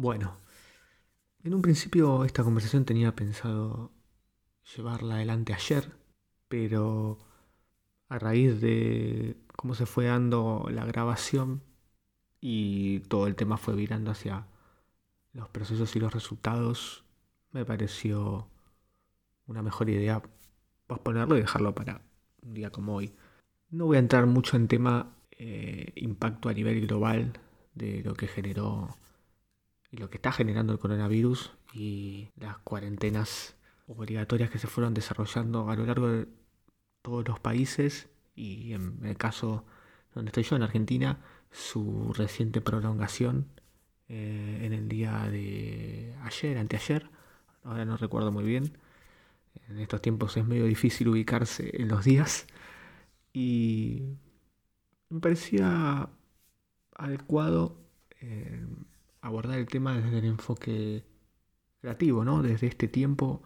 Bueno, en un principio esta conversación tenía pensado llevarla adelante ayer, pero a raíz de cómo se fue dando la grabación y todo el tema fue virando hacia los procesos y los resultados, me pareció una mejor idea posponerlo y dejarlo para un día como hoy. No voy a entrar mucho en tema eh, impacto a nivel global de lo que generó y lo que está generando el coronavirus y las cuarentenas obligatorias que se fueron desarrollando a lo largo de todos los países y en el caso donde estoy yo, en Argentina, su reciente prolongación eh, en el día de ayer, anteayer, ahora no recuerdo muy bien. En estos tiempos es medio difícil ubicarse en los días y me parecía adecuado eh, abordar el tema desde el enfoque creativo, ¿no? Desde este tiempo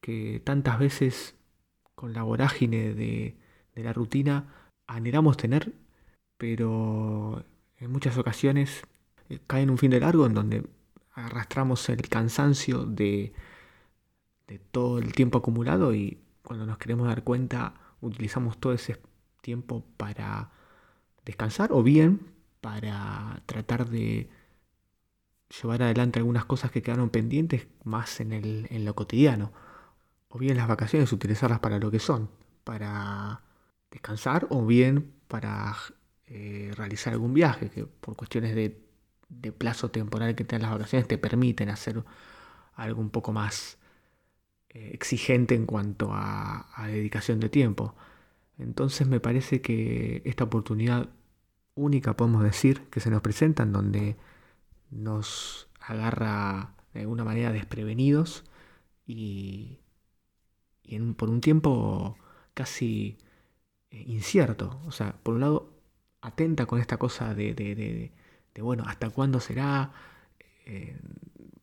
que tantas veces con la vorágine de, la rutina anhelamos tener, pero en muchas ocasiones eh, cae en un fin de largo en donde arrastramos el cansancio de, de todo el tiempo acumulado y cuando nos queremos dar cuenta utilizamos todo ese tiempo para descansar o bien para tratar de llevar adelante algunas cosas que quedaron pendientes más en, el, en lo cotidiano. O bien las vacaciones utilizarlas para lo que son, para descansar o bien para eh, realizar algún viaje, que por cuestiones de, plazo temporal que tengan las vacaciones te permiten hacer algo un poco más eh, exigente en cuanto a, a dedicación de tiempo. Entonces me parece que esta oportunidad única, podemos decir, que se nos presenta, en donde nos agarra de alguna manera desprevenidos y, por un tiempo casi eh, incierto. O sea, por un lado, atenta con esta cosa de, de, bueno, ¿hasta cuándo será? Eh,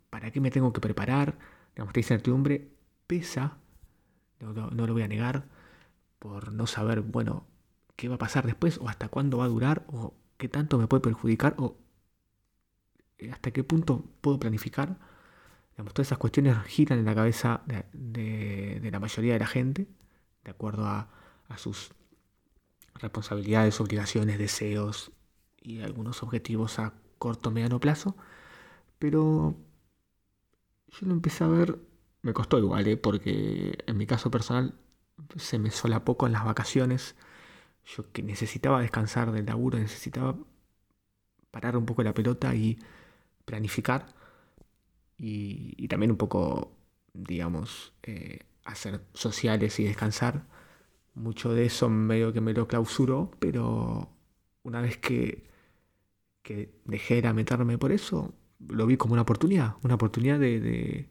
¿Para qué me tengo que preparar? Digamos, esta incertidumbre pesa, no, no, lo voy a negar, por no saber, bueno, qué va a pasar después, o hasta cuándo va a durar, o qué tanto me puede perjudicar, o hasta qué punto puedo planificar. todas esas cuestiones giran en la cabeza de, la mayoría de la gente, de acuerdo a, sus responsabilidades, obligaciones, deseos y algunos objetivos a corto mediano plazo. Pero yo lo empecé a ver, me costó igual, ¿eh? porque en mi caso personal se me poco en las vacaciones. Yo que necesitaba descansar del laburo, necesitaba parar un poco la pelota y planificar y, también un poco, digamos, eh, hacer sociales y descansar. Mucho de eso medio que me lo clausuró, pero una vez que, que dejé de meterme por eso, lo vi como una oportunidad, una oportunidad de, de,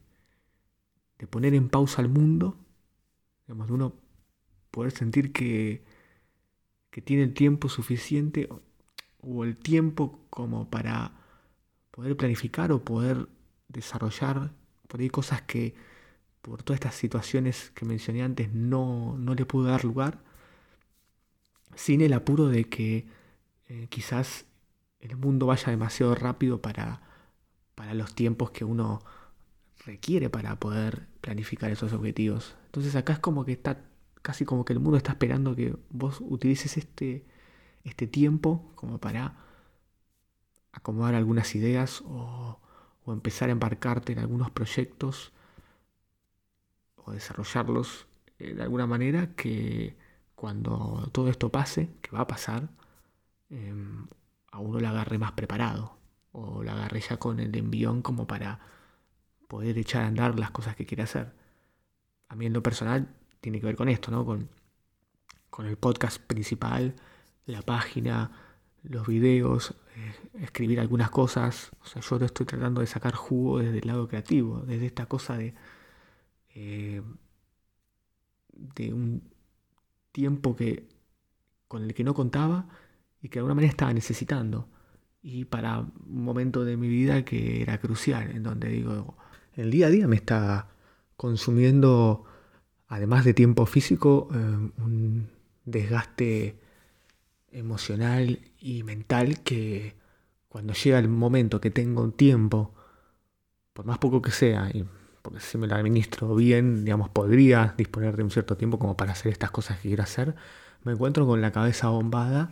poner en pausa al mundo, digamos, de uno poder sentir que, que tiene el tiempo suficiente o el tiempo como para poder planificar o poder desarrollar por ahí cosas que por todas estas situaciones que mencioné antes no, no le pudo dar lugar, sin el apuro de que eh, quizás el mundo vaya demasiado rápido para, para los tiempos que uno requiere para poder planificar esos objetivos. Entonces acá es como que está casi como que el mundo está esperando que vos utilices este, este tiempo como para acomodar algunas ideas o, empezar a embarcarte en algunos proyectos o desarrollarlos eh, de alguna manera que cuando todo esto pase, que va a pasar, em, a uno la agarre más preparado o la agarre ya con el envión como para poder echar a andar las cosas que quiere hacer. A mí en lo personal tiene que ver con esto, ¿no? Con, con el podcast principal, la página, los videos, eh, escribir algunas cosas. O sea, yo estoy tratando de sacar jugo desde el lado creativo, desde esta cosa de, eh, de un tiempo que, con el que no contaba y que de alguna manera estaba necesitando. Y para un momento de mi vida que era crucial, en donde digo, el día a día me está consumiendo, además de tiempo físico, eh, un desgaste emocional y mental que cuando llega el momento que tengo tiempo por más poco que sea, y porque si me lo administro bien, digamos, podría disponer de un cierto tiempo como para hacer estas cosas que quiero hacer, me encuentro con la cabeza bombada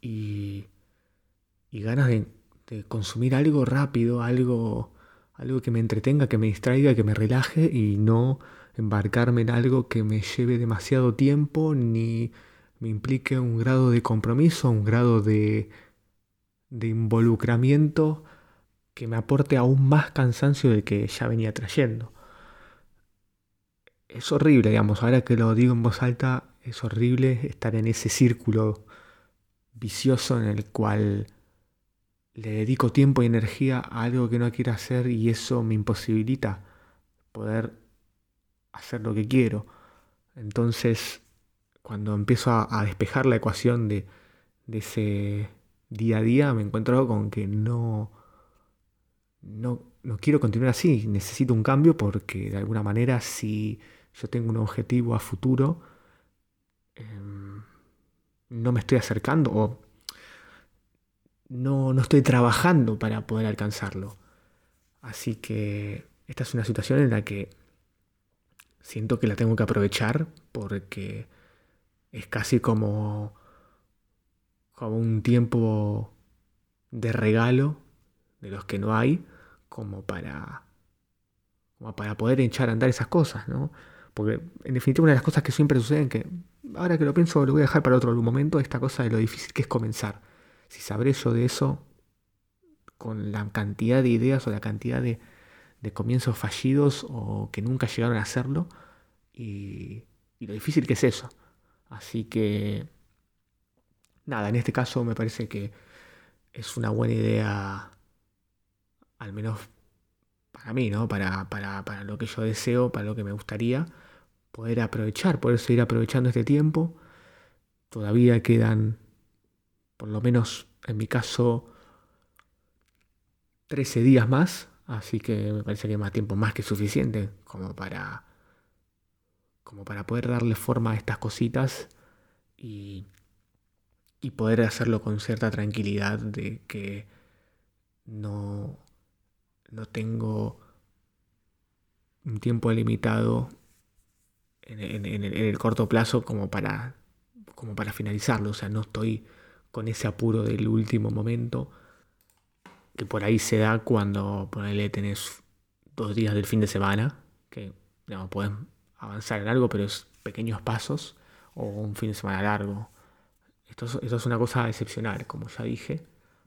y, y ganas de, de, consumir algo rápido, algo, algo que me entretenga, que me distraiga, que me relaje y no embarcarme en algo que me lleve demasiado tiempo ni me implique un grado de compromiso, un grado de, de involucramiento que me aporte aún más cansancio del que ya venía trayendo. Es horrible, digamos, ahora que lo digo en voz alta, es horrible estar en ese círculo vicioso en el cual le dedico tiempo y energía a algo que no quiero hacer y eso me imposibilita poder hacer lo que quiero. Entonces, cuando empiezo a, despejar la ecuación de, ese día a día, me encuentro con que no no, no quiero continuar así, necesito un cambio porque de alguna manera si yo tengo un objetivo a futuro, em, no me estoy acercando o no, no estoy trabajando para poder alcanzarlo. Así que esta es una situación en la que siento que la tengo que aprovechar porque es casi como, como un tiempo de regalo de los que no hay como para, como para poder echar a andar esas cosas, ¿no? Porque en definitiva una de las cosas que siempre suceden, que ahora que lo pienso lo voy a dejar para otro momento, esta cosa de lo difícil que es comenzar. Si sabré yo de eso, con la cantidad de ideas o la cantidad de, de comienzos fallidos o que nunca llegaron a hacerlo, y, y lo difícil que es eso. Así que, nada, en este caso me parece que es una buena idea al menos para mí, ¿no? Para, para, lo que yo deseo, para lo que me gustaría, poder aprovechar, poder seguir aprovechando este tiempo. Todavía quedan, por lo menos en mi caso, 13 días más, así que me parece que más tiempo más que suficiente como para, como para poder darle forma a estas cositas y, y poder hacerlo con cierta tranquilidad de que no, no tengo un tiempo limitado en, el corto plazo como para, como para finalizarlo. O sea, no estoy con ese apuro del último momento que por ahí se da cuando ponele tenés dos días del fin de semana, que no pueden avanzar en algo, pero es pequeños pasos, o un fin de semana largo. Esto es una cosa excepcional, como ya dije.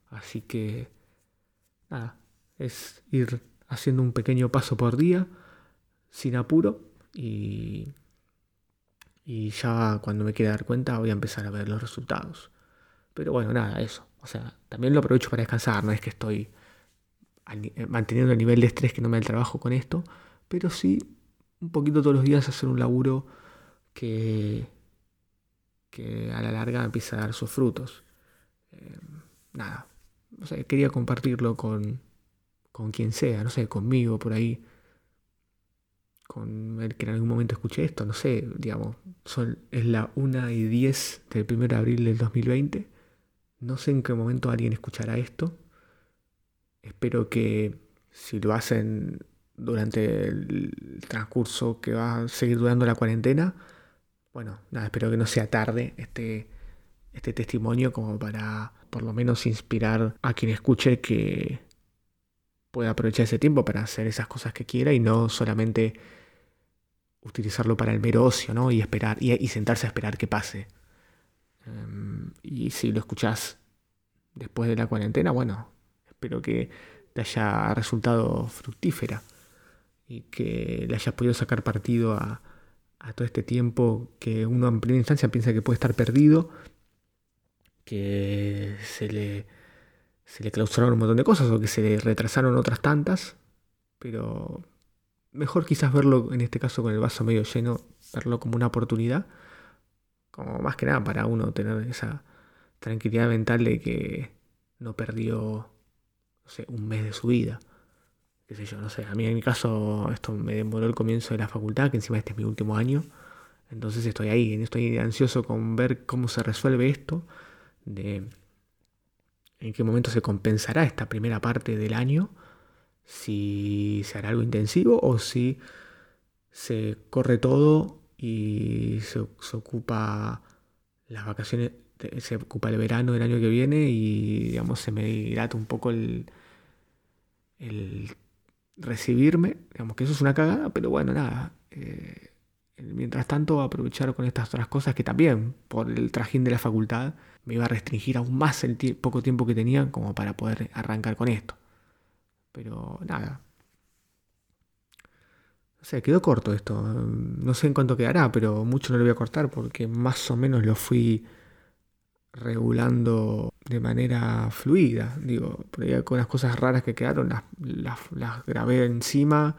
Así que, nada, es ir haciendo un pequeño paso por día, sin apuro, y, y ya cuando me quiera dar cuenta voy a empezar a ver los resultados. Pero bueno, nada, eso. O sea, también lo aprovecho para descansar, no es que estoy eh, manteniendo el nivel de estrés que no me da el trabajo con esto, pero sí un poquito todos los días hacer un laburo que, que a la larga empieza a dar sus frutos. Eh, nada, o sea, quería compartirlo con, con quien sea, no sé, conmigo por ahí, con el que en algún momento escuché esto, no sé, digamos, son, es la 1 y 10 del 1 de abril del 2020, no sé en qué momento alguien escuchará esto, espero que si lo hacen durante el transcurso que va a seguir durando la cuarentena, bueno, nada, espero que no sea tarde este, este testimonio como para por lo menos inspirar a quien escuche que pueda aprovechar ese tiempo para hacer esas cosas que quiera y no solamente utilizarlo para el mero ocio, ¿no? Y esperar, y, sentarse a esperar que pase. Em, y si lo escuchás después de la cuarentena, bueno, espero que te haya resultado fructífera y que le hayas podido sacar partido a, todo este tiempo que uno en primera instancia piensa que puede estar perdido, que se le se le clausuraron un montón de cosas o que se le retrasaron otras tantas, pero mejor quizás verlo en este caso con el vaso medio lleno, verlo como una oportunidad, como más que nada para uno tener esa tranquilidad mental de que no perdió, un mes de su vida. Qué sé yo, no sé, a mí en mi caso esto me demoró el comienzo de la facultad, que encima este es mi último año, entonces estoy ahí, estoy ansioso con ver cómo se resuelve esto, de en qué momento se compensará esta primera parte del año, si se hará algo intensivo o si se corre todo y se, ocupa las vacaciones, se ocupa el verano del año que viene y digamos se me dilata un poco el, el recibirme, digamos que eso es una cagada, pero bueno, nada. Eh, mientras tanto, aprovechar con estas otras cosas que también, por el trajín de la facultad, me iba a restringir aún más el poco tiempo que tenía como para poder arrancar con esto. Pero nada. O sea, quedó corto esto. No sé en cuánto quedará, pero mucho no lo voy a cortar porque más o menos lo fui regulando de manera fluida. Digo, por con las cosas raras que quedaron, las, grabé encima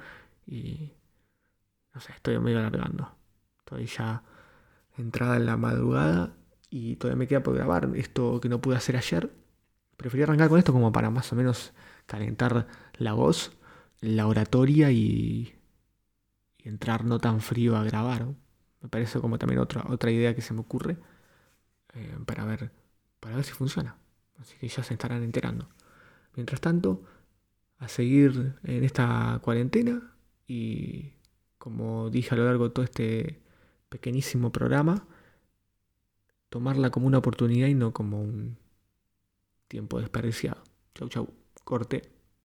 y no sé, estoy medio alargando. Estoy ya entrada en la madrugada y todavía me queda por grabar esto que no pude hacer ayer. Preferí arrancar con esto como para más o menos calentar la voz, la oratoria y, entrar no tan frío a grabar. Me parece como también otra, otra idea que se me ocurre eh, para, ver, para ver si funciona. Así que ya se estarán enterando. Mientras tanto, a seguir en esta cuarentena y como dije a lo largo de todo este pequeñísimo programa, tomarla como una oportunidad y no como un tiempo desperdiciado. Chau, chau. Corte.